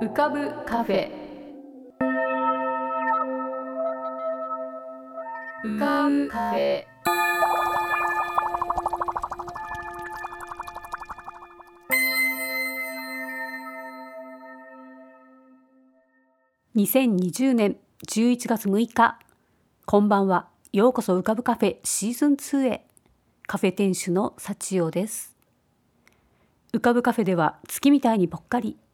浮かぶカフェ。浮かぶカフェ。2020年11月6日。こんばんは。ようこそ浮かぶカフェシーズン2へ。カフェ店主の幸代です。浮かぶカフェでは月みたいにぽっかり。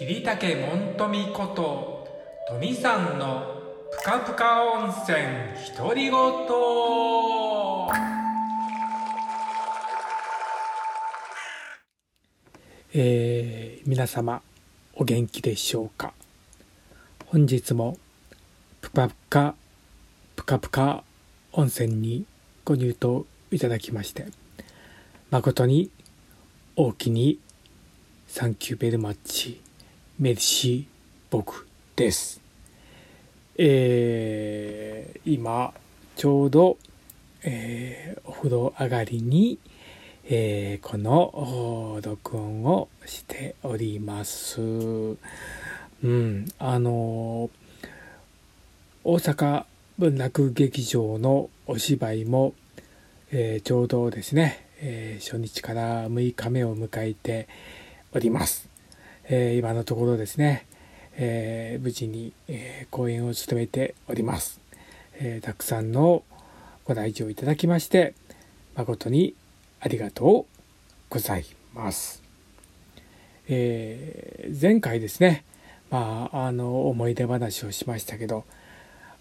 桐竹門富こと富さんのぷかぷか温泉独り言。えー、皆様お元気でしょうか？本日もぷかぷかぷかぷか温泉にご入湯いただきまして誠に大きにサンキューベルマッチメルシ僕です。えー、今、ちょうど、えー、お風呂上がりに、えー、この録音をしております。うん、あの大阪文楽劇場のお芝居も、え、ちょうどですね、え、初日から6日目を迎えております。えー、今のところですね、えー、無事に、え、講演を務めております、えたくさんのご来場いただきまして誠にありがとうございます、え前回ですねまああの思い出話をしましたけど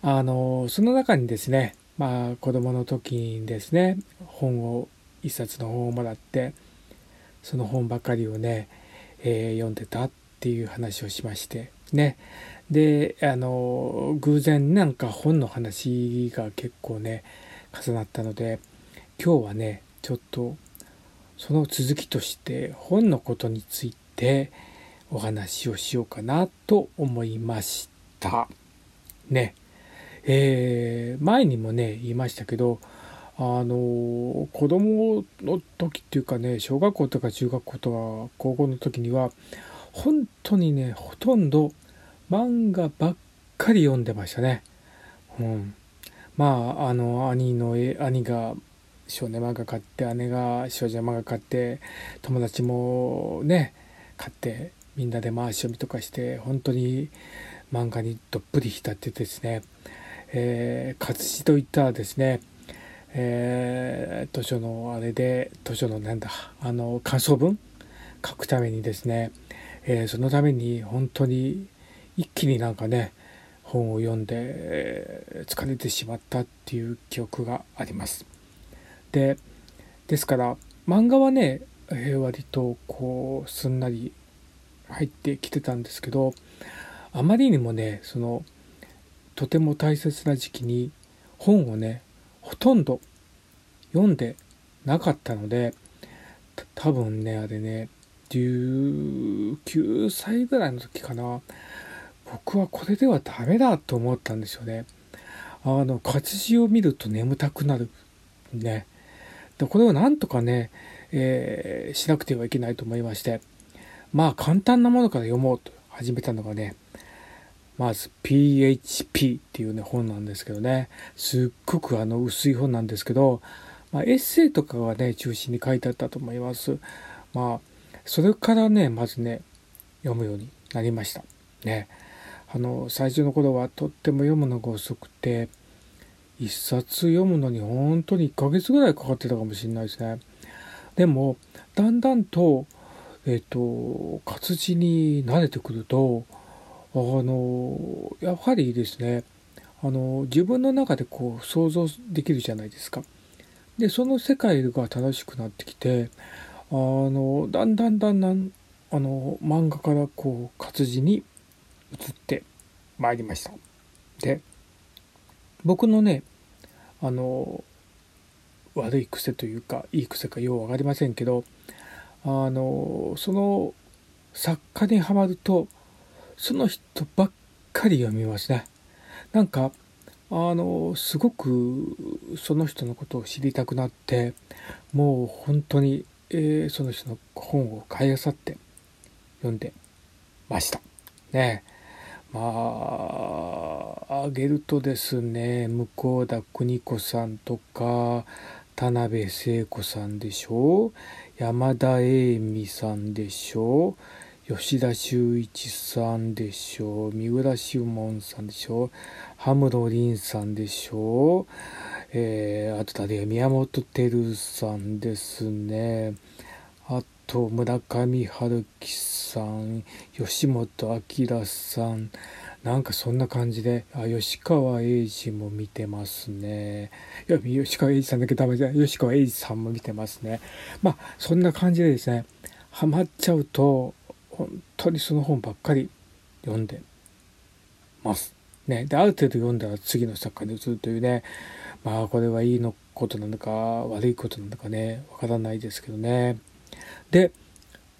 あのその中にですねまあ子供の時にですね本を一冊の本をもらってその本ばかりをねえー、読んでたっていう話をしまして。ね。であの偶然なんか本の話が結構ね重なったので今日はねちょっとその続きとして本のことについてお話をしようかなと思いました。ね。えー、前にもね言いましたけどあの子供の時っていうかね小学校とか中学校とか高校の時には本当にねほとんど漫画ばっかり読んでましたね。うん、まああの兄の兄が少年漫画買って姉が少女漫画買って友達もね買ってみんなで回し読みとかして本当に漫画にどっぷり浸ってですね、えー、活字といったらですねえー、図書のあれで図書のなんだあの感想文書くためにですね、えー、そのために本当に一気になんかね本を読んで、疲れてしまったっていう記憶があります。でですから漫画はね、えー、割とこうすんなり入ってきてたんですけどあまりにもねそのとても大切な時期に本をねほとんど読んでなかったので多分ねあれね19歳ぐらいの時かな。僕はこれではダメだと思ったんですよね。あの活字を見ると眠たくなるね。でこれをなんとかね、えー、しなくてはいけないと思いまして。まあ簡単なものから読もうと始めたのがねまず PHP っていうね本なんですけどね。すっごくあの薄い本なんですけど、まあ、エッセイとかがね中心に書いてあったと思います。まあそれからねまずね読むようになりました。ね。あの最初の頃はとっても読むのが遅くて一冊読むのに本当に1ヶ月ぐらいかかってたかもしれないですね。でもだんだんとえっ、と活字に慣れてくるとあのやはりですねあの自分の中でこう想像できるじゃないですか。でその世界が楽しくなってきてあのだんだんだんだんあの漫画からこう活字に移ってまいりましたで僕のねあの悪い癖というかいい癖かよう分かりませんけどあのその作家にはまるとその人ばっかり読みますねなんかあのすごくその人のことを知りたくなってもう本当に、えー、その人の本を買い漁って読んでました。ねまああげるとですね向田邦子さんとか田辺聖子さんでしょ山田栄美さんでしょう吉田修一さんでしょう。三浦修門さんでしょう。羽室凛さんでしょう。えー、あと誰宮本照さんですね。あと村上春樹さん吉本明さん。なんかそんな感じで、あ、吉川英治も見てますね。いや、吉川英治さんだけダメじゃ吉川英治さんも見てますね。まあ、そんな感じでですね、ハマっちゃうと、本当にその本ばっかり読んでます。ね。で、ある程度読んだら次の作家に移るというね、まあ、これはいいのことなのか、悪いことなのかね、わからないですけどね。で、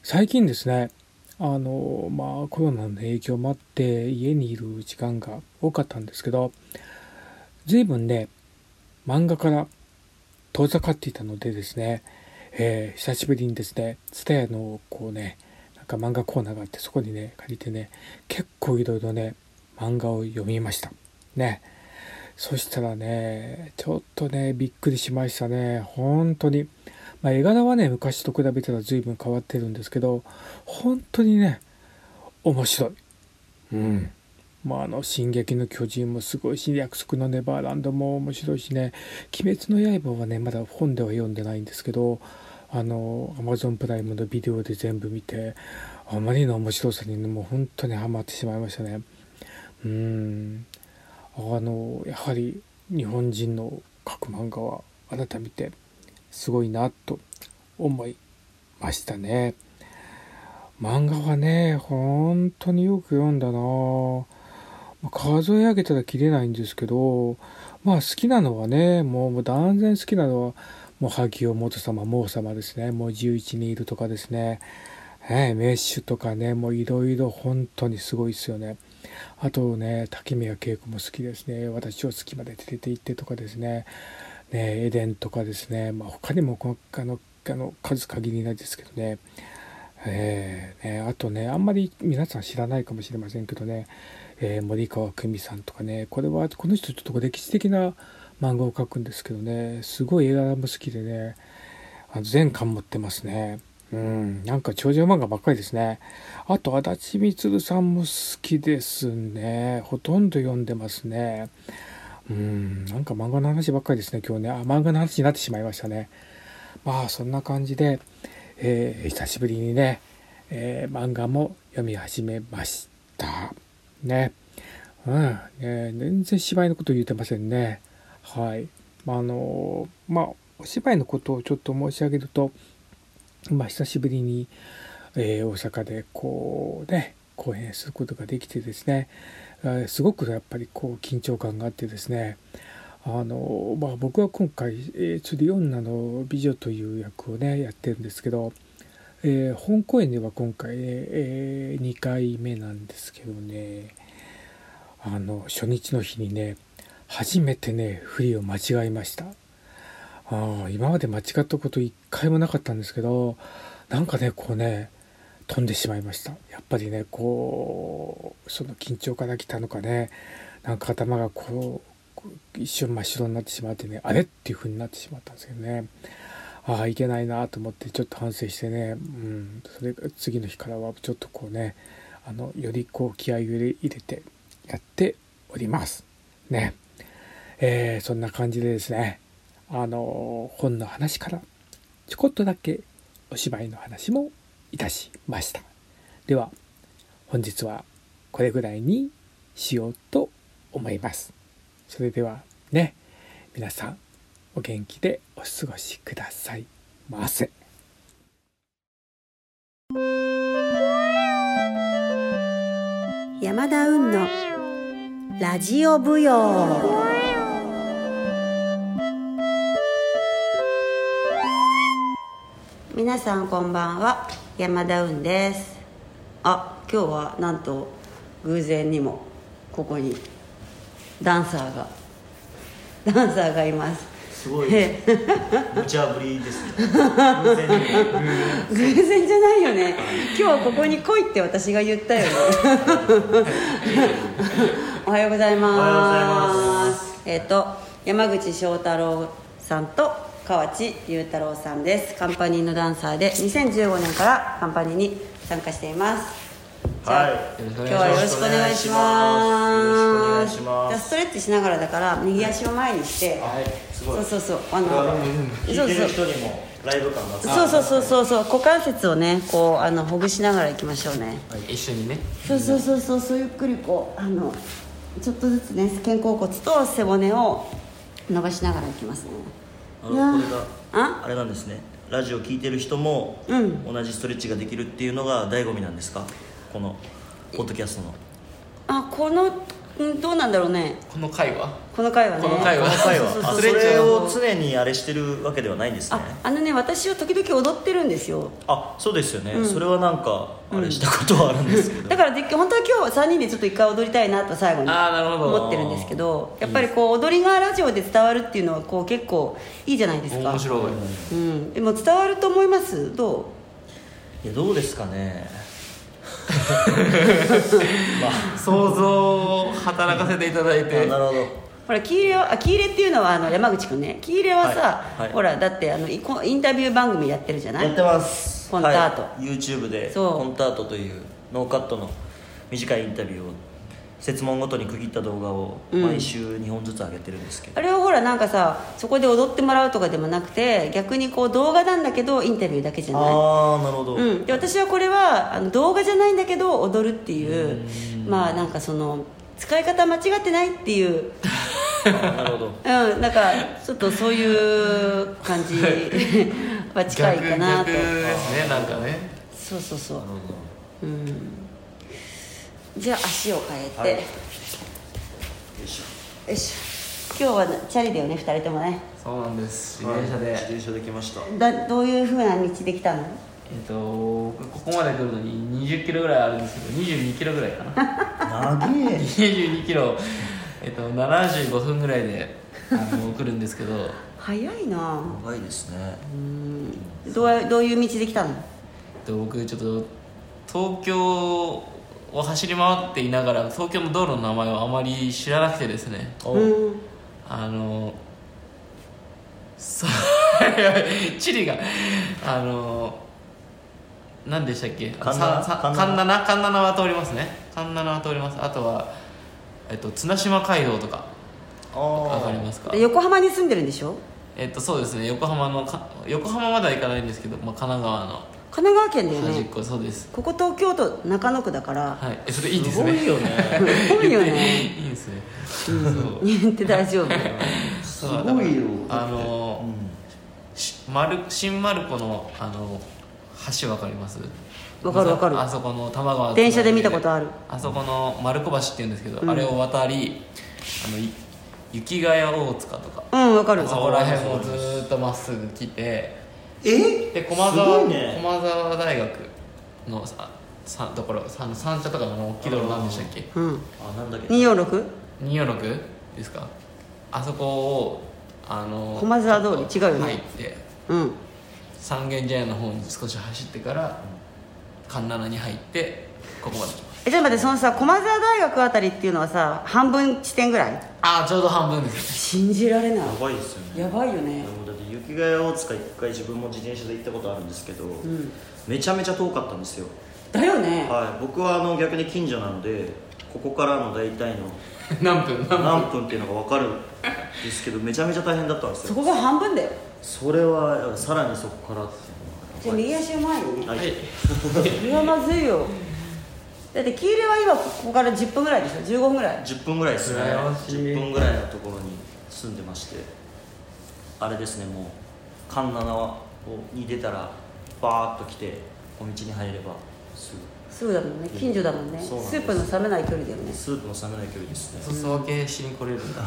最近ですね、あのまあコロナの影響もあって家にいる時間が多かったんですけど随分ね漫画から遠ざかっていたのでですね、えー、久しぶりにですね TSUTAYA のこうねか漫画コーナーがあってそこにね借りてね結構いろいろね漫画を読みました。ね。そしたらねちょっとねびっくりしましたね。本当に。まあ、絵柄はね昔と比べたら随分変わってるんですけど本当にね面白い。うん。まあ、あの「進撃の巨人」もすごいし「約束のネバーランド」も面白いしね「鬼滅の刃」はねまだ本では読んでないんですけどあのアマゾンプライムのビデオで全部見てあまりの面白さに、ね、もう本当にハマってしまいましたね。うんあのやはり日本人の書く漫画は改めてすごいなと思いましたね。漫画はね、本当によく読んだな数え上げたら切れないんですけど、まあ好きなのはね、もう断然好きなのは、もう萩尾元様、毛様ですね。もう11人いるとかですね。えメッシュとかね、もういろいろ本当にすごいですよね。あとね、竹宮恵子も好きですね。私を好きまで連れて行ってとかですね。ね、エデンとかですね、まあ、他にもこあのあの数限りないですけどね,、えー、ねあとねあんまり皆さん知らないかもしれませんけどね、えー、森川久美さんとかねこれはこの人ちょっと歴史的な漫画を描くんですけどねすごい映画も好きでねあの全巻持ってますね。うん、なんか長寿漫画ばっかりですね。あと、足立みつるさんも好きですね。ほとんど読んでますね。うん、なんか漫画の話ばっかりですね、今日ね。あ、漫画の話になってしまいましたね。まあ、そんな感じで、えー、久しぶりにね、えー、漫画も読み始めました。ね。うん、ね、全然芝居のこと言ってませんね。はい。まあ、の、まあ、お芝居のことをちょっと申し上げると、まあ、久しぶりに、えー、大阪でこうね、公演することができてですね、すごくやっぱりこう緊張感があってですねあの、まあ、僕は今回、釣り女の美女という役をねやってるんですけど、えー、本公演では今回ね、えー、2回目なんですけどねあの初日の日にね初めてね振りを間違えました。あ今まで間違ったこと一回もなかったんですけどなんかねこうね飛んでしまいました。やっぱりねこうその緊張から来たのかねなんか頭がこう一瞬真っ白になってしまってねあれっていう風になってしまったんですけどね。ああいけないなと思ってちょっと反省してね、うん、それが次の日からはちょっとこうねあのよりこう気合を入れてやっております。ね。えー、そんな感じでですねあの本の話からちょこっとだけお芝居の話もいたしました。では本日はこれぐらいにしようと思います。それではね皆さんお元気でお過ごしくださいませ。山田運のラジオ舞踊皆さんこんばんは。山田運です。あ今日はなんと偶然にもここにダンサーがダンサーがいます。すごい。え 無茶ぶりですね。偶然偶然じゃないよね。今日はここに来いって私が言ったよね。おはようございます。おはようございます。えっ、と山口翔太郎さんと河内裕太郎さんです。カンパニーのダンサーで2015年からカンパニーに参加しています。じゃあ、はい。今日はよろしくお願いします。じゃあストレッチしながらだから右足を前にして、はい。すごい。そうそうそう。あの聞いてる人にもライブ感があってそうそうそうそうそう。股関節をねこうあのほぐしながらいきましょうね。一緒にね。そうそうそうそう。そうゆっくりこうあのちょっとずつね肩甲骨と背骨を伸ばしながらいきますねあのこれがあ？あれなんですね。ラジオ聞いてる人もうん。同じストレッチができるっていうのが醍醐味なんですか？このポッドキャストの。あこのうんどうなんだろうね。この回はこの回はね。この回はこの回はそうそうそうあそれを常にあれしてるわけではないんですね。ああのね私は時々踊ってるんですよ。あそうですよね、それはなんかあれしたことはあるんですけど、だからで本当は今日3人でちょっと一回踊りたいなと最後にあーなるほど。思ってるんですけどやっぱりこう踊りがラジオで伝わるっていうのはこう結構いいじゃないですか。面白い。うん、でも伝わると思います？どう？いやどうですかね 想像を働かせていただいあてなるほど。ほら喜入はあ喜入っていうのはあの山口君ね。喜入はさ、はいはい。ほらだってあのイコインタビュー番組やってるじゃない？やってます。コンタート。はい。YouTube でそう。コンタートというノーカットの短いインタビューを設問ごとに区切った動画をうん。毎週2本ずつ上げてるんですけど、あれはほらなんかさそこで踊ってもらうとかでもなくて逆にこう動画なんだけどインタビューだけじゃない。ああなるほど、うん、で私はこれはあの動画じゃないんだけど踊るっていうまあなんかその使い方間違ってないっていう。なるほど。うん。なんかちょっとそういう感じ は近いかなと。逆逆ですねなんかね。そうそうそう。うんじゃあ足を変えて、はい。よいしいしょ。今日はチャリだよね2人ともね。そうなんです。自ょ転車で、はい自転車で来ました。だどういうふうな道で来たの？えっとここまで来るのに20キロぐらいあるんですけど22キロぐらいかな。長え。22キロえっと75分ぐらいであの来るんですけど。早いな。長いですね。うん。どうやどういう道で来たの？えっと僕ちょっと東京を走り回っていながら東京の道路の名前をあまり知らなくてですね。お。うんあのそう地理があの何でしたっけ？環七ささ環七環七環七は通りますね。環七は通ります。あとは、えっと、綱島街道とかわあかりますか？で横浜に住んでるんでしょ？えっとそうですね。横浜のか横浜までは行かないんですけど、まあ、神奈川の神奈川県だよ端っねこそうです。ここ東京都中野区だから。はい。えそれいいーですすねごいよね。すごいよね。いいですね。う。ん言って大丈夫。すごいよ。あのしマル新丸子のあの橋わかります？わかるわかる。あそこの多摩川電車で見たことある。あそこの丸子橋っていうんですけど、うん。あれを渡りあのい雪ヶ谷大塚とか。うんわかる。あそこら辺をずーっとまっすぐ来てえ？で駒す沢、ごいね。駒沢大学のささところさ三茶とかの大きい道路なんでしたっけ？うん。あなんだっけ？246? 246ですか？あそこをあの駒沢通り違うよね。入ってうん。三軒茶屋の方に少し走ってから環七に入ってここまで来ますえちょっと待ってそのさ駒沢大学あたりっていうのはさ半分地点ぐらい？ああちょうど半分です信じられない。やばいですよね。やばいよね。でもだって雪ヶ谷大塚一回自分も自転車で行ったことあるんですけど、ん。めちゃめちゃ遠かったんですよ。だよね。はい。僕はあの逆に近所なのでここからの大体の 何分？何分？何分っていうのが分かるんですけどめちゃめちゃ大変だったんですよ。そこが半分だよ。それはさらにそこからってじゃあ右足を前にね。はい、はい。それはまずいよ。だって喜入は今ここから10分ぐらいでしょ？15分ぐらい。10分ぐらいですね。羨ましい。10分ぐらいのところに住んでまして。あれですねもう環七に出たらバーッと来て小道に入ればすぐすぐだもんね。近所だもんね。んスープの冷めない距離だよね。スープの冷めない距離ですね。お裾分けしに来れる。んだ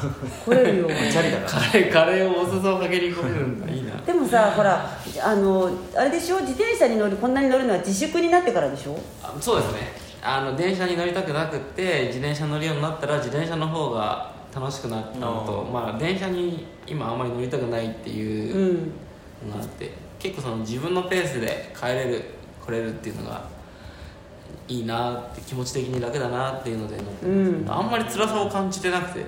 来れるよ。チャリだから。カレーカレーをお裾分けに来れるんだ。いいな。でもさほらあのあれでしょ？自転車に乗るこんなに乗るのは自粛になってからでしょ？あそうですね。あの電車に乗りたくなくって自転車乗るようになったら自転車の方が楽しくなったのとうん。まあ電車に今あんまり乗りたくないっていううん。のがあって結構その自分のペースで帰れる来れるっていうのがいいなって気持ち的に楽だなっていうので乗ってうん。あんまり辛さを感じてなくて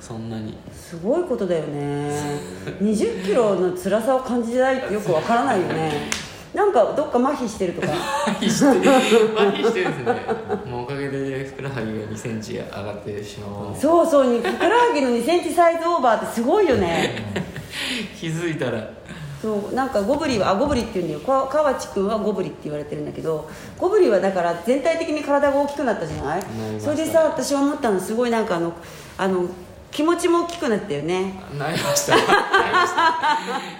そんなに。すごいことだよね。20キロの辛さを感じないってよくわからないよね。なんかどっか麻痺してるとか。麻痺して麻痺してるんですね。もうおかげでふくらはぎが2センチ上がってしまったそうそう。にふくらはぎの2センチサイズオーバーってすごいよね。気づいたらそうなんかゴブリはあゴブリっていうんだよ。か河内くんはゴブリって言われてるんだけどゴブリはだから全体的に体が大きくなったじゃない？それでさ私は思ったのすごいなんかあのあの気持ちも大きくなったよね。なりました。なりました。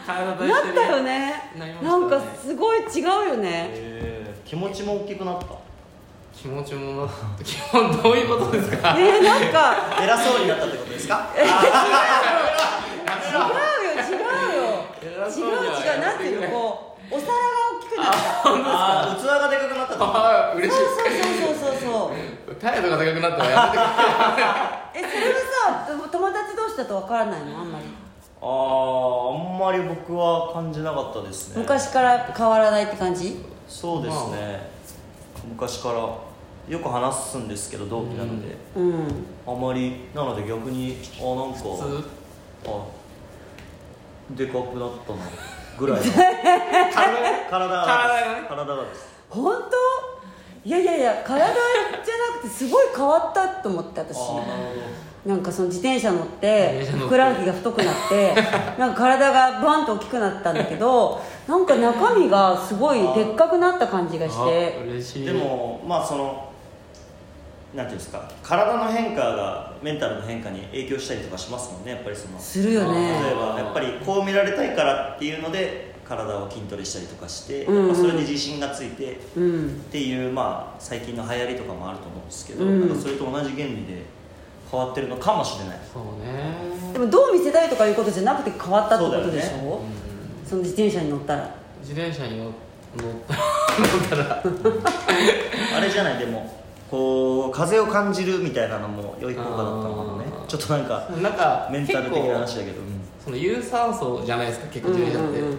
体と一緒に。なったよね。なりましたね。なんかすごい違うよね。え。ー気持ちも大きくなった。気持ちも基本どういうことですか？えー、なんか。偉そうになったってことですか？違うよ違うよ違うなんていうのこうお皿が大きくなったああ器がでかくなったとああ嬉しい。そうそうそうそうそう。態度が高くなったらやめてくえそれはさ友達同士だとわからないの？あんまり。あああんまり僕は感じなかったですね。昔から変わらないって感じ？そうですね、昔から。よく話すんですけど同期なので、うん。あん。まりなので逆にあなんかれ普通？あでかくなったなぐらいの。体が体がね。体がです。本当？いやいやいや体じゃなくてすごい変わったと思って私。なんかその自転車乗っ自て。ふくらはぎが太くなって なんか体がバンと大きくなったんだけどなんか中身がすごいでっかくなった感じがして。あ嬉しい。でもまあそのなんていうんですか体の変化がメンタルの変化に影響したりとかしますもんねやっぱりそのするよ例えねばやっぱりこう見られたいからっていうので体を筋トレしたりとかして、うんうん。まあそれで自信がついてっうん。ていうまあ最近の流行りとかもあると思うんですけど、うん。なんかそれと同じ原理で変わってるのかもしれない。そうね。でもどう見せたいとかいうことじゃなくて変わったってことでしそうだょそ,、の自転車に乗ったら。自転車に乗乗ったら。あれじゃないでもこう風を感じるみたいなのも良い効果だったのかもね。ちょっとなんかなんかメンタル的な話だけど、うんその有酸素じゃないですか結構自転車って、うんうん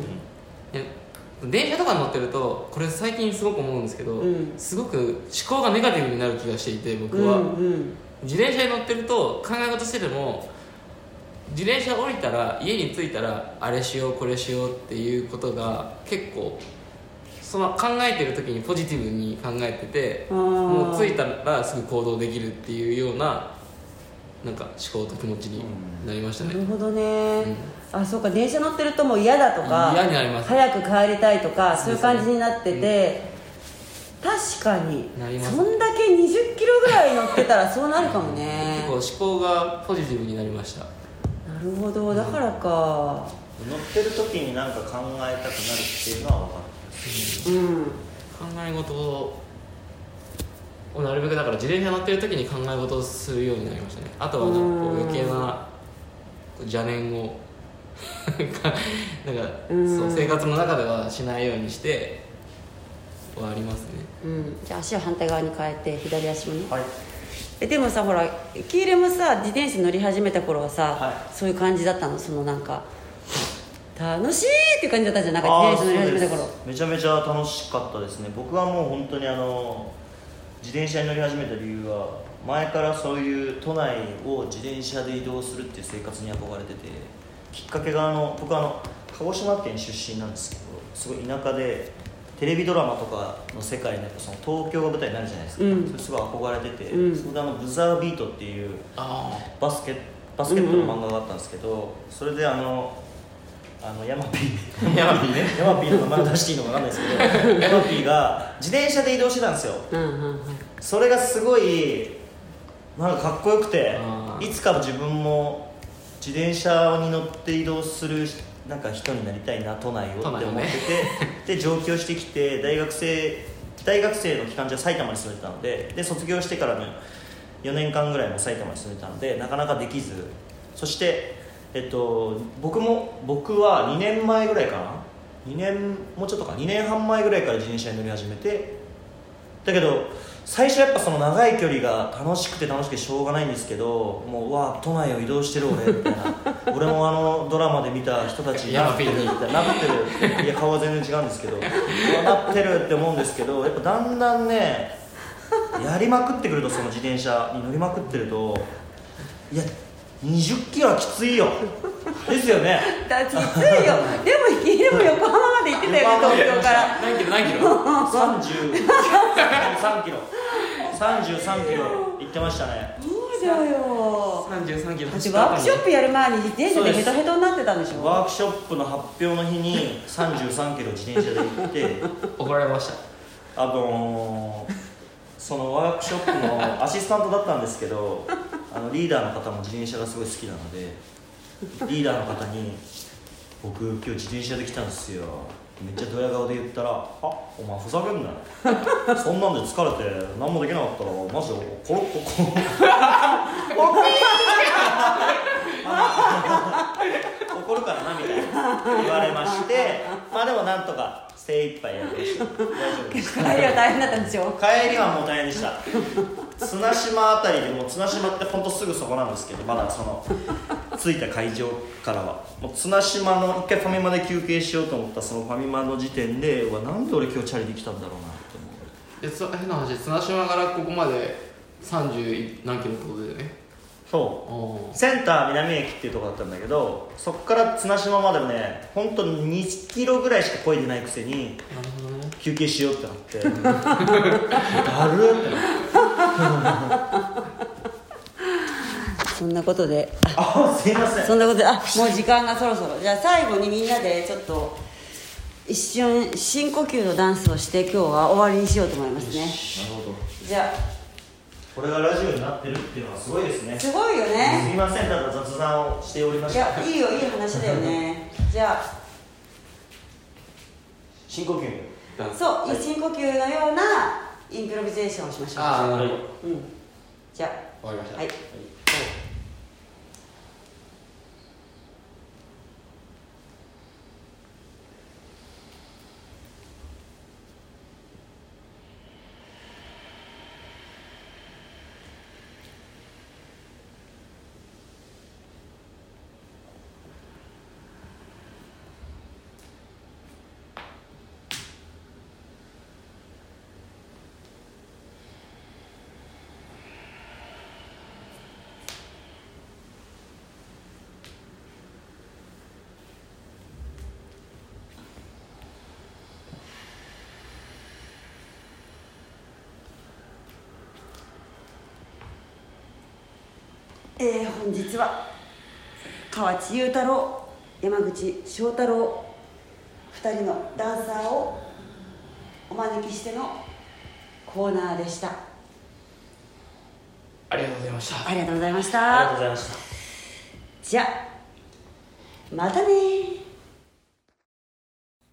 電車とかに乗ってるとこれ最近すごく思うんですけど、うん。すごく思考がネガティブになる気がしていて僕うんは、うん。自転車に乗ってると考え事してても自転車降りたら家に着いたらあれしようこれしようっていうことが結構その考えてる時にポジティブに考えててもう着いたらすぐ行動できるっていうようななんか思考と気持ちになりましたね、なるほどね、あそうか電車乗ってるともう嫌だとか嫌になります。早く帰りたいとかそういう感じになってて、確かになります。そんだけ2 0キロぐらい乗ってたらそうなるかもね。結構思考がポジティブになりました。なるほどだからか。乗ってる時に何か考えたくなるっていうのは分かうん。考え事をなるべくだから自転車乗ってる時に考え事をするようになりましたね。あとはなんかこう余計な邪念を なんかうん。そう生活の中ではしないようにしてはありますね。うん、じゃあ足を反対側に変えて左足もね。るはい。えでもさほらキーレもさ自転車乗り始めた頃はさ、はい。そういう感じだったの？そのなんか楽しいっていう感じだったじゃんなんか。あー自転車乗り始めためちゃめちゃ楽しかったですね。僕はもう本当にあの自転車に乗り始めた理由は前からそういう都内を自転車で移動するっていう生活に憧れててきっかけがあの僕はあの鹿児島県出身なんですけどすごい田舎でテレビドラマとかの世界でやっぱその東京が舞台になるじゃないですか、うん。それすごい憧れてて、うん。それであのブザービートっていうあバスケバスケットの漫画があったんですけど、それであのあのヤマピー。ヤマピーね。ヤマピーの名前を出していいのか分かんないですけど ヤマピーが自転車で移動してたんですよ。うんうんうんそれがすごいなんかかっこよくていつか自分も自自転車に乗って移動するなんか人になりたいな都内をって思ってて、ね。で上京してきて大学生大学生の期間中は埼玉に住んでたのでで卒業してからの4年間ぐらいも埼玉に住んでたのでなかなかできず。そして、えっと、僕も僕は2年前ぐらいかな？2年もうちょっとか。2年半前ぐらいから自転車に乗り始めて。だけど最初やっぱその長い距離が楽しくて楽しくてしょうがないんですけどもううわ都内を移動してる俺みたいな。俺もあのドラマで見た人たちになってるみたいななってる。いや顔は全然違うんですけどなってるって思うんですけどやっぱだんだんねやりまくってくるとその自転車に乗りまくってると。いや20キロはきついよ。ですよね。だきついよ。でもでも横浜まで行ってたよね東京から。何キロ何キロ？33キロ。33キロ行ってましたね。そうだよ。33キロだってワークショップやる前に自転車でヘトヘトになってたんでしょ？ワークショップの発表の日に33キロ自転車で行って。怒られました？あのーそのワークショップのアシスタントだったんですけどあのリーダーの方も自転車がすごい好きなのでリーダーの方に「僕今日自転車で来たんですよ」めっちゃドヤ顔で言ったら「あお前ふざけんなよそんなんで疲れて何もできなかったらマジでコロッココロ怒るからなみたいな言われましてまあでもなんとか精一杯やりました大丈夫です。帰りは大変だったんでしょ？帰りはもう大変でした。綱島あたりでもう綱島ってほんとすぐそこなんですけどまだその着いた会場からは。もう綱島の一回ファミマで休憩しようと思ったそのファミマの時点でうわなんで俺今日チャリで来たんだろうなって思う。でそ変な話綱島からここまで30何キロってことだよねそう。おセンター南駅っていうところだったんだけどそこから綱島までもね本当に2キロぐらいしか漕いでないくせに休憩しようってなって。だるってなって。そんなことで。あすいません。そんなことで。あもう時間がそろそろ。じゃあ最後にみんなでちょっと一瞬深呼吸のダンスをして今日は終わりにしようと思いますね。なるほど。じゃあこれがラジオになってるっていうのはすごいですね。すごいよすねみませんただ雑談をしておりまいした。やいいよいい話だよね。じゃあ。深呼吸。そう、深呼吸のようなインプロビゼーションをしましょう。ああなるほど。うん。じゃわかりました。あはいえー、本日は河内優太郎山口翔太郎2人のダンサーをお招きしてのコーナーでした。ありがとうございました。ありがとうございましありがとうたございました。じゃあまたね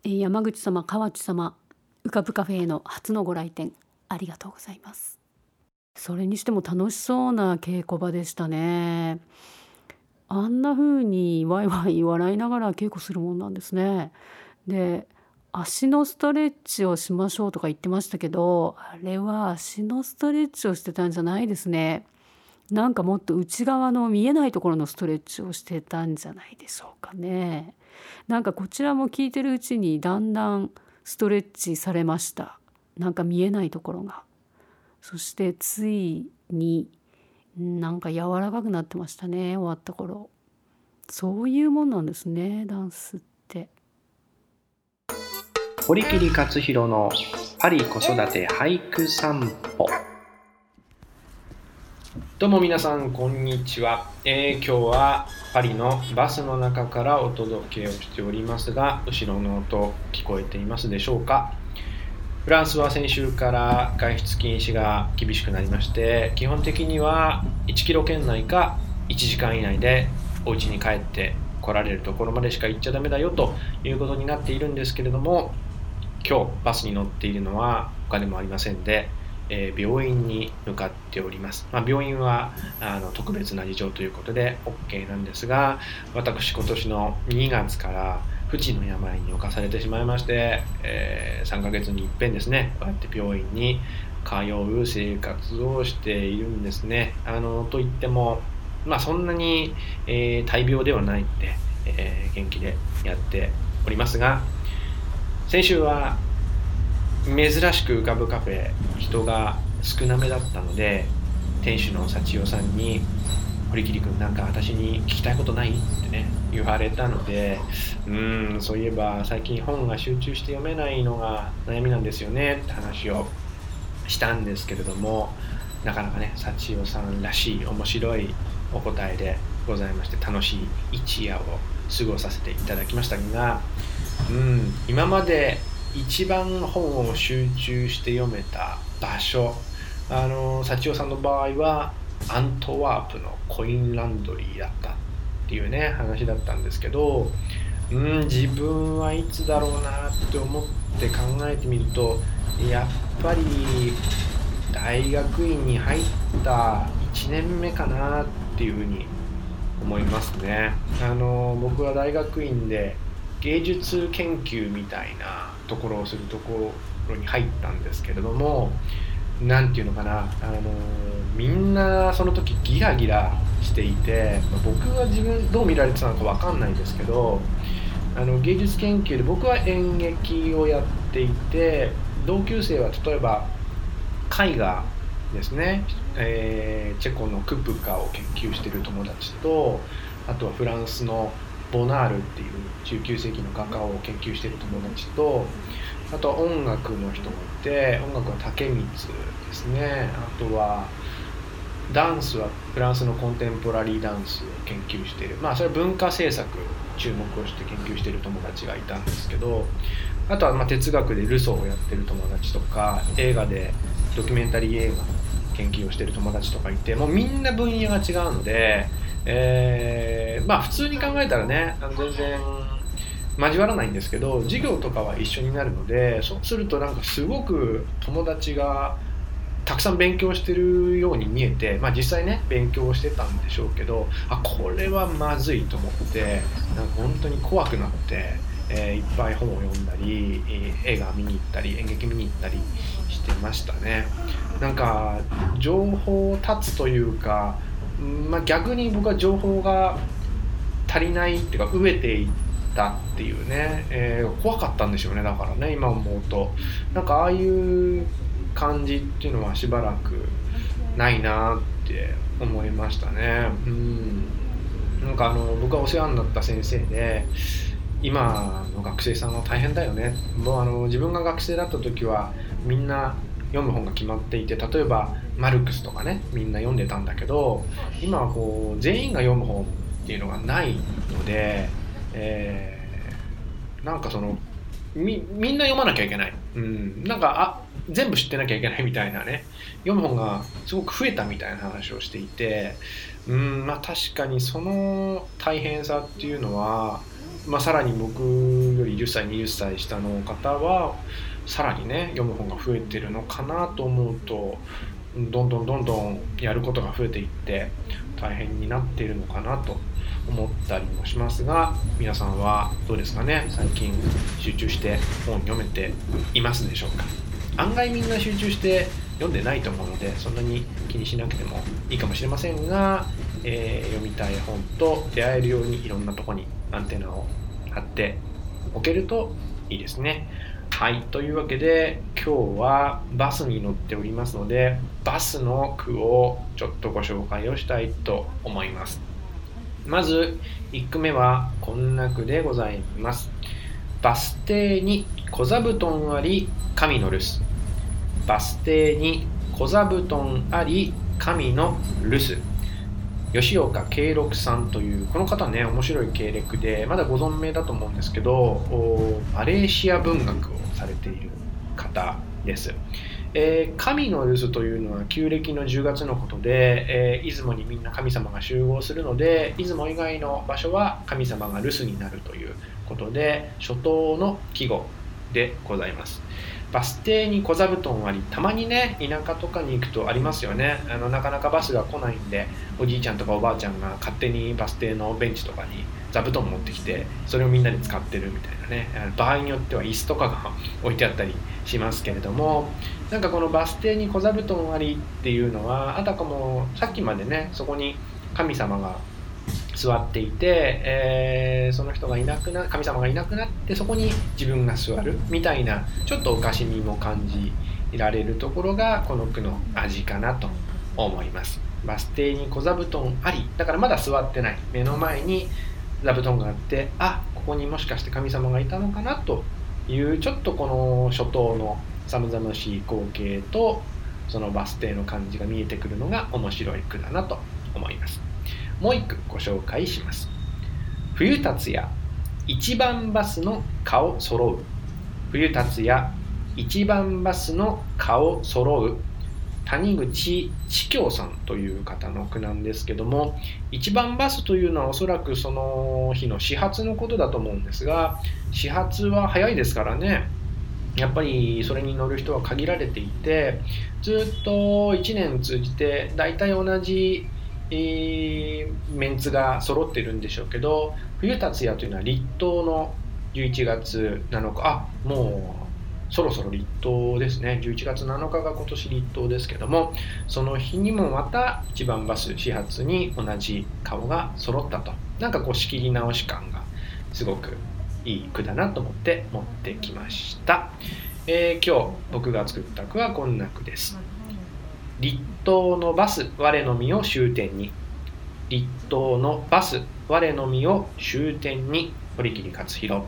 えー山口様河内様浮かぶカフェへの初のご来店ありがとうございますそれにしても楽しそうな稽古場でしたね。あんな風にワイワイ笑いながら稽古するもんなんですね。で足のストレッチをしましょうとか言ってましたけどあれは足のストレッチをしてたんじゃないですね。なんかもっと内側の見えないところのストレッチをしてたんじゃないでしょうかね。なんかこちらも聞いてるうちにだんだんストレッチされました。なんか見えないところが。そしてついになんか柔らかくなってましたね終わった頃。そういうもんなんですねダンスって。堀切克弘のパリ子育て俳句散歩。どうも皆さんこんにちは、えー今日はパリのバスの中からお届けをしておりますが後ろの音聞こえていますでしょうか？フランスは先週から外出禁止が厳しくなりまして基本的には1キロ圏内か1時間以内でお家に帰って来られるところまでしか行っちゃダメだよということになっているんですけれども今日バスに乗っているのはお金もありませんで、えー病院に向かっております、まあ、病院はあの特別な事情ということで OK なんですが私今年の2月から不治の病に侵されてしまいまして、えー3ヶ月に一遍ですねこうやって病院に通う生活をしているんですね。あのといってもまあそんなに、えー大病ではないんで、えー元気でやっておりますが先週は珍しく浮かぶカフェ人が少なめだったので店主の幸代さんに「堀切君なんか私に聞きたいことない?」ってね言われたのでうんそういえば最近本が集中して読めないのが悩みなんですよねって話をしたんですけれどもなかなかね幸代さんらしい面白いお答えでございまして楽しい一夜を過ごさせていただきましたがうん今まで一番本を集中して読めた場所あの幸代さんの場合はアントワープのコインランドリーだったっていうね話だったんですけどうん自分はいつだろうなって思って考えてみるとやっぱり大学院に入った1年目かなっていうふうに思いますね。あの僕は大学院で芸術研究みたいなところをするところに入ったんですけれども何て言うのかなあのみんなその時ギラギラしていてまあ僕は自分どう見られてたのか分かんないですけどあの芸術研究で僕は演劇をやっていて同級生は例えば絵画ですね、えーチェコのクプカを研究してる友達とあとはフランスのボナールっていう19世紀の画家を研究してる友達とあと音楽の人もいて音楽は竹光ですね。あとはダンスはフランスのコンテンポラリーダンスを研究している。まあそれは文化政策注目をして研究している友達がいたんですけどあとはま哲学でルソーをやってる友達とか映画でドキュメンタリー映画の研究をしてる友達とかいてもうみんな分野が違うので、えーまあ普通に考えたらね全然交わらないんですけど授業とかは一緒になるのでそうするとなんかすごく友達がたくさん勉強してるように見えて、まあ、実際ね勉強してたんでしょうけどあこれはまずいと思ってなんか本当に怖くなって、えーいっぱい本を読んだり、えー映画見に行ったり演劇見に行ったりしてましたね。なんか情報を断つというか、んまあ、逆に僕は情報が足りないっていうか飢えていったっていうね、えー怖かったんでしょうね。だからね今思うと。なんかああいう感じっていうのはしばらくないなって思いましたね。うん。なんかあの僕がお世話になった先生で今の学生さんは大変だよね。もうあの自分が学生だった時はみんな読む本が決まっていて例えばマルクスとかねみんな読んでたんだけど今はこう全員が読む本っていうのがないので、えーなんかそのみみんな読まなきゃいけない、うん、なんかあ全部知ってなきゃいけないみたいなね。読む本がすごく増えたみたいな話をしていて、うんまあ、確かにその大変さっていうのは、まあ、さらに僕より10歳20歳下の方はさらにね読む本が増えてるのかなと思うとどんどんどんどんやることが増えていって大変になっているのかなと思ったりもしますが皆さんはどうですかね？最近集中して本読めていますでしょうか？案外みんな集中して読んでないと思うのでそんなに気にしなくてもいいかもしれませんが、えー読みたい本と出会えるようにいろんなとこにアンテナを張っておけるといいですね。はいというわけで今日はバスに乗っておりますのでバスの句をちょっとご紹介をしたいと思います。まず1句目はこんな句でございます。バス停に小座布団あり神の留守。バス停に小座布団あり神の留守。吉岡慶六さんというこの方ね面白い経歴でまだご存命だと思うんですけどマレーシア文学をされている方です、えー神の留守というのは旧暦の10月のことで、えー出雲にみんな神様が集合するので出雲以外の場所は神様が留守になるということで初冬の季語でございます。バス停に小座布団ありたまにね田舎とかに行くとありますよね。あのなかなかバスが来ないんでおじいちゃんとかおばあちゃんが勝手にバス停のベンチとかに座布団持ってきてそれをみんなで使ってるみたいなね。あの場合によっては椅子とかが置いてあったりしますけれどもなんかこのバス停に小座布団ありっていうのはあたかもさっきまでねそこに神様が座っていて、えーその人がいなくな神様がいなくなってそこに自分が座るみたいなちょっとおかしみも感じられるところがこの句の味かなと思います。バス停に小座布団ありだからまだ座ってない。目の前に座布団があってあここにもしかして神様がいたのかなというちょっとこの初冬の寒々しい光景とそのバス停の感じが見えてくるのが面白い句だなと思います。もう一句ご紹介します。冬達也一番バスの顔揃う。冬達也一番バスの顔揃う。谷口知京さんという方の句なんですけども一番バスというのはおそらくその日の始発のことだと思うんですが始発は早いですからね。やっぱりそれに乗る人は限られていてずっと1年通じて大体同じ、えーメンツが揃ってるんでしょうけど冬達也というのは立冬の11月7日。あもうそろそろ立冬ですね。11月7日が今年立冬ですけどもその日にもまた一番バス始発に同じ顔が揃ったと。なんかこう仕切り直し感がすごくいい句だなと思って持ってきました、えー今日僕が作った句はこんな句です。立冬のバス我の身を終点に。立冬のバス我の身を終点に。堀切勝弘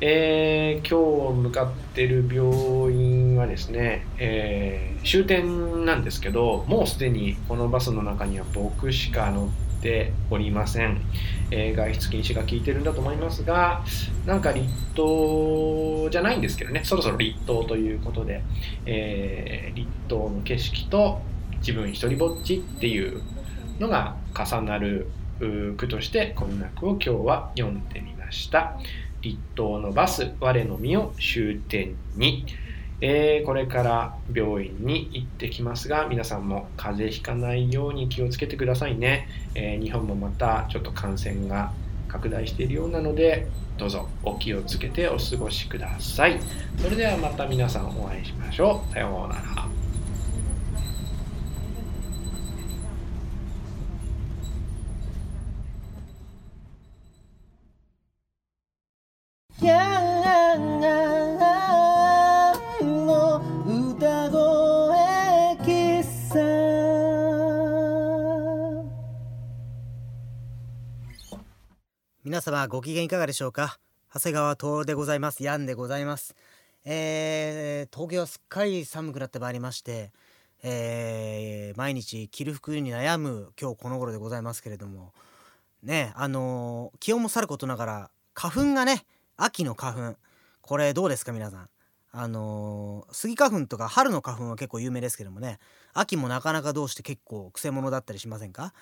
えー今日向かってる病院はですね、えー終点なんですけどもうすでにこのバスの中には僕しか乗っておりません、えー外出禁止が効いてるんだと思いますがなんか立冬じゃないんですけどねそろそろ立冬ということで、えー立冬の景色と自分一人ぼっちっていうのが重なる句としてこんな句を今日は読んでみました。立冬のバス我の身を終点に、えーこれから病院に行ってきますが皆さんも風邪ひかないように気をつけてくださいね、えー日本もまたちょっと感染が拡大しているようなのでどうぞお気をつけてお過ごしください。それではまた皆さんお会いしましょう。さようなら。様ご機嫌いかがでしょうか？長谷川徹でございます。ヤンでございます。えー、東京はすっかり寒くなってまいりましてえー毎日着る服に悩む今日この頃でございますけれどもねあのー気温もさることながら花粉がね秋の花粉。これどうですか皆さん？あのースギ花粉とか春の花粉は結構有名ですけどもね秋もなかなかどうして結構くせ者だったりしませんか？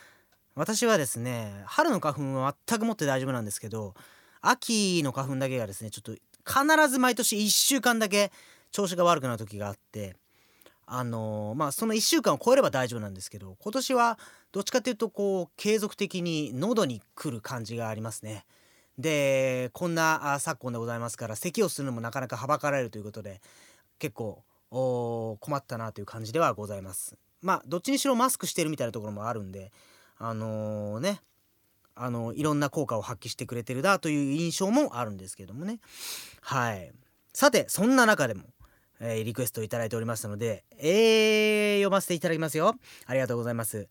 私はですね春の花粉は全くもって大丈夫なんですけど秋の花粉だけがですねちょっと必ず毎年1週間だけ調子が悪くなる時があってあのーまあその1週間を超えれば大丈夫なんですけど今年はどっちかっていうとこう継続的に喉に来る感じがありますね。でこんな昨今でございますから咳をするのもなかなかはばかられるということで結構困ったなという感じではございます。まあどっちにしろマスクしてるみたいなところもあるんであのーねあのいろんな効果を発揮してくれてるなという印象もあるんですけどもね。はい。さてそんな中でも、えーリクエストをいただいておりますので、えー読ませていただきますよ。ありがとうございます。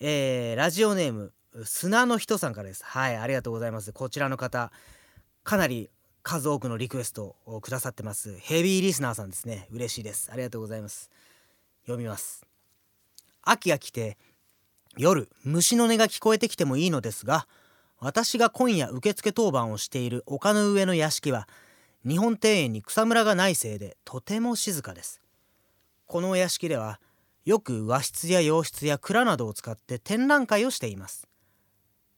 えーラジオネーム砂の人さんからです。はいありがとうございます。こちらの方かなり数多くのリクエストをくださってます。ヘビーリスナーさんですね。嬉しいです。ありがとうございます。読みます。秋が来て夜虫の音が聞こえてきてもいいのですが私が今夜受付当番をしている丘の上の屋敷は日本庭園に草むらがないせいでとても静かです。このお屋敷ではよく和室や洋室や蔵などを使って展覧会をしています。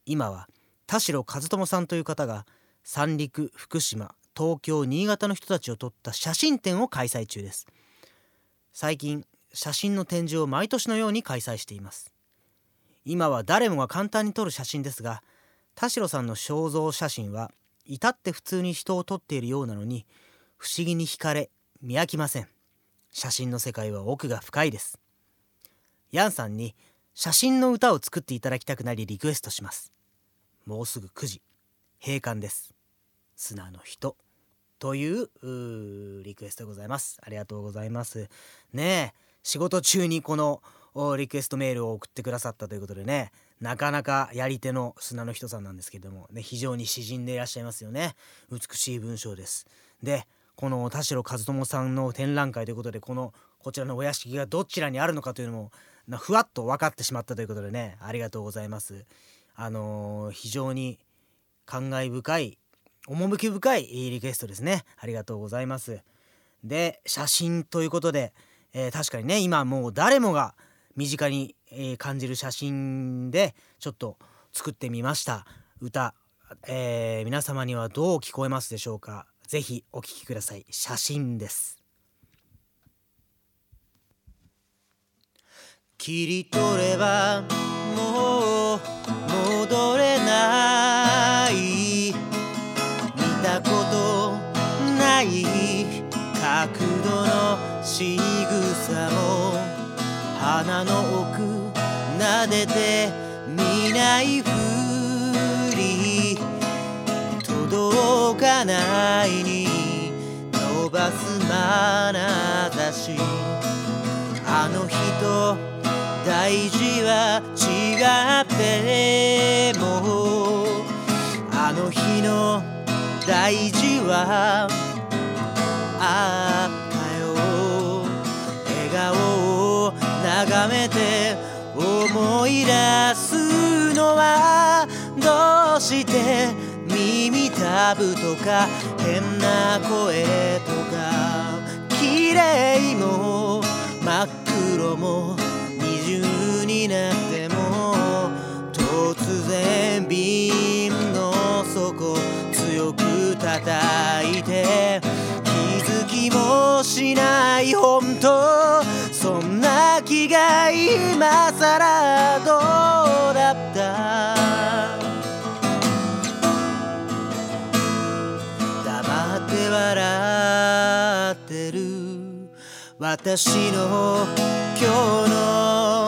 今は田代和友さんという方が三陸福島東京新潟の人たちを撮った写真展を開催中です。最近写真の展示を毎年のように開催しています。今は誰もが簡単に撮る写真ですが田代さんの肖像写真は至って普通に人を撮っているようなのに不思議に惹かれ見飽きません。写真の世界は奥が深いです。ヤンさんに写真の歌を作っていただきたくなりリクエストします。もうすぐ9時。閉館です。砂の人。というリクエストでございます。ありがとうございます。ねえ仕事中にこのリクエストメールを送ってくださったということでね。なかなかやり手の砂の人さんなんですけども、ね、非常に詩人でいらっしゃいますよね。美しい文章です。でこの田代和友さんの展覧会ということでこのこちらのお屋敷がどちらにあるのかというのもなふわっと分かってしまったということでね。ありがとうございます。あのー非常に感慨深い趣深いリクエストですね。ありがとうございます。で写真ということで、えー確かにね今もう誰もが身近に、え感じる写真でちょっと作ってみました。歌、えー皆様にはどう聞こえますでしょうか。ぜひお聴きください。写真です。切り取れば大事は違ってもあの日の大事はあったよ。笑顔を眺めて思い出すのはどうして？耳たぶとか変な声とか。綺麗も真っ黒もになっても突然瓶の底強く叩いて気づきもしない本当そんな気が今さらどうだった？黙って笑ってる。私の今日の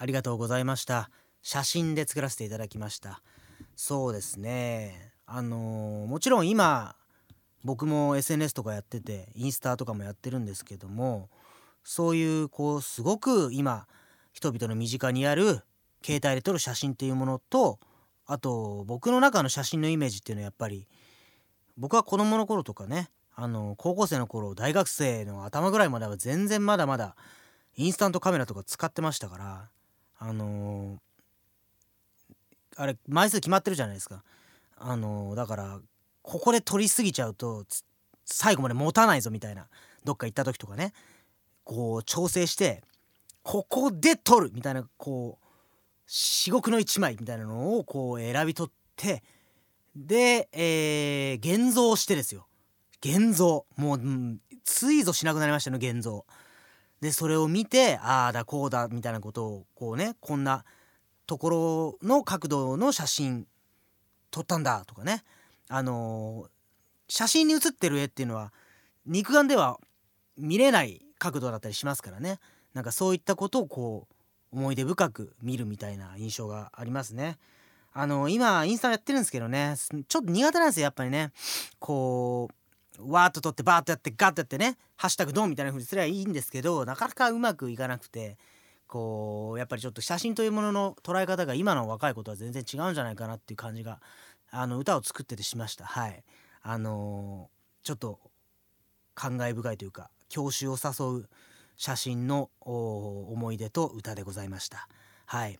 ありがとうございました。写真で作らせていただきました。そうですね。あのーもちろん今僕も SNS とかやっててインスタとかもやってるんですけどもそういうこうすごく今人々の身近にある携帯で撮る写真っていうものとあと僕の中の写真のイメージっていうのはやっぱり僕は子供の頃とかねあの高校生の頃大学生の頭ぐらいまでは全然まだまだインスタントカメラとか使ってましたからあのーあれ枚数決まってるじゃないですか。あのーだからここで撮りすぎちゃうと最後まで持たないぞみたいなどっか行った時とかね。こう調整してここで撮るみたいなこう至極の一枚みたいなのをこう選び取ってで、えー現像してですよ。現像。もう、ついぞしなくなりましたね現像。でそれを見てああだこうだみたいなことをこうねこんなところの角度の写真撮ったんだとかね。あのー写真に写ってる絵っていうのは肉眼では見れない角度だったりしますからね。なんかそういったことをこう思い出深く見るみたいな印象がありますね。あの今インスタやってるんですけどねちょっと苦手なんですよやっぱりね。こうわーっと撮ってバーッとやってガッとやってね「ハッシュタグドン」みたいな風にすればいいんですけどなかなかうまくいかなくてこうやっぱりちょっと写真というものの捉え方が今の若い子とは全然違うんじゃないかなっていう感じがあの歌を作っててしました。はい。あのーちょっと感慨深いというか郷愁を誘う写真の思い出と歌でございました。はい。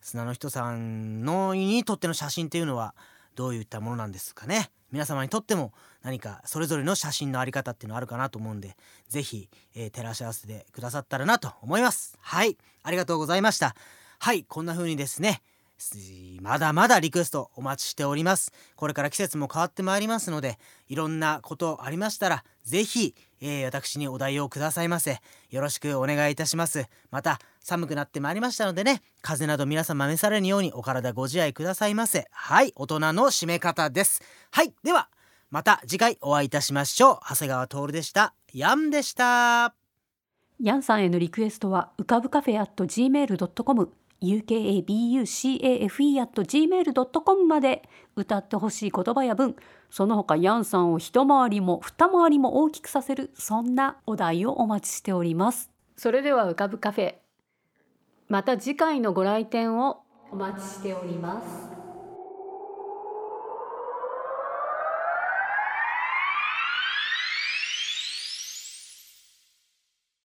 砂の人さんのにとっての写真っていうのはどういったものなんですかね。皆様にとっても何かそれぞれの写真のあり方っていうのあるかなと思うんで是非、えー照らし合わせてくださったらなと思います。はい。ありがとうございました。はい。こんな風にですねまだまだリクエストお待ちしております。これから季節も変わってまいりますのでいろんなことありましたらぜひ、えー私にお題をくださいませ。よろしくお願いいたします。また寒くなってまいりましたのでね風邪など皆様召されぬようにお体ご自愛くださいませ。はい大人の締め方です。はいではまた次回お会いいたしましょう。長谷川徹でした。ヤンでした。ヤンさんへのリクエストは浮かぶカフェ at gmail.com ukabucafe.gmail.com まで歌ってほしい言葉や文その他ヤンさんを一回りも二回りも大きくさせるそんなお題をお待ちしております。それでは浮かぶカフェまた次回のご来店をお待ちしております。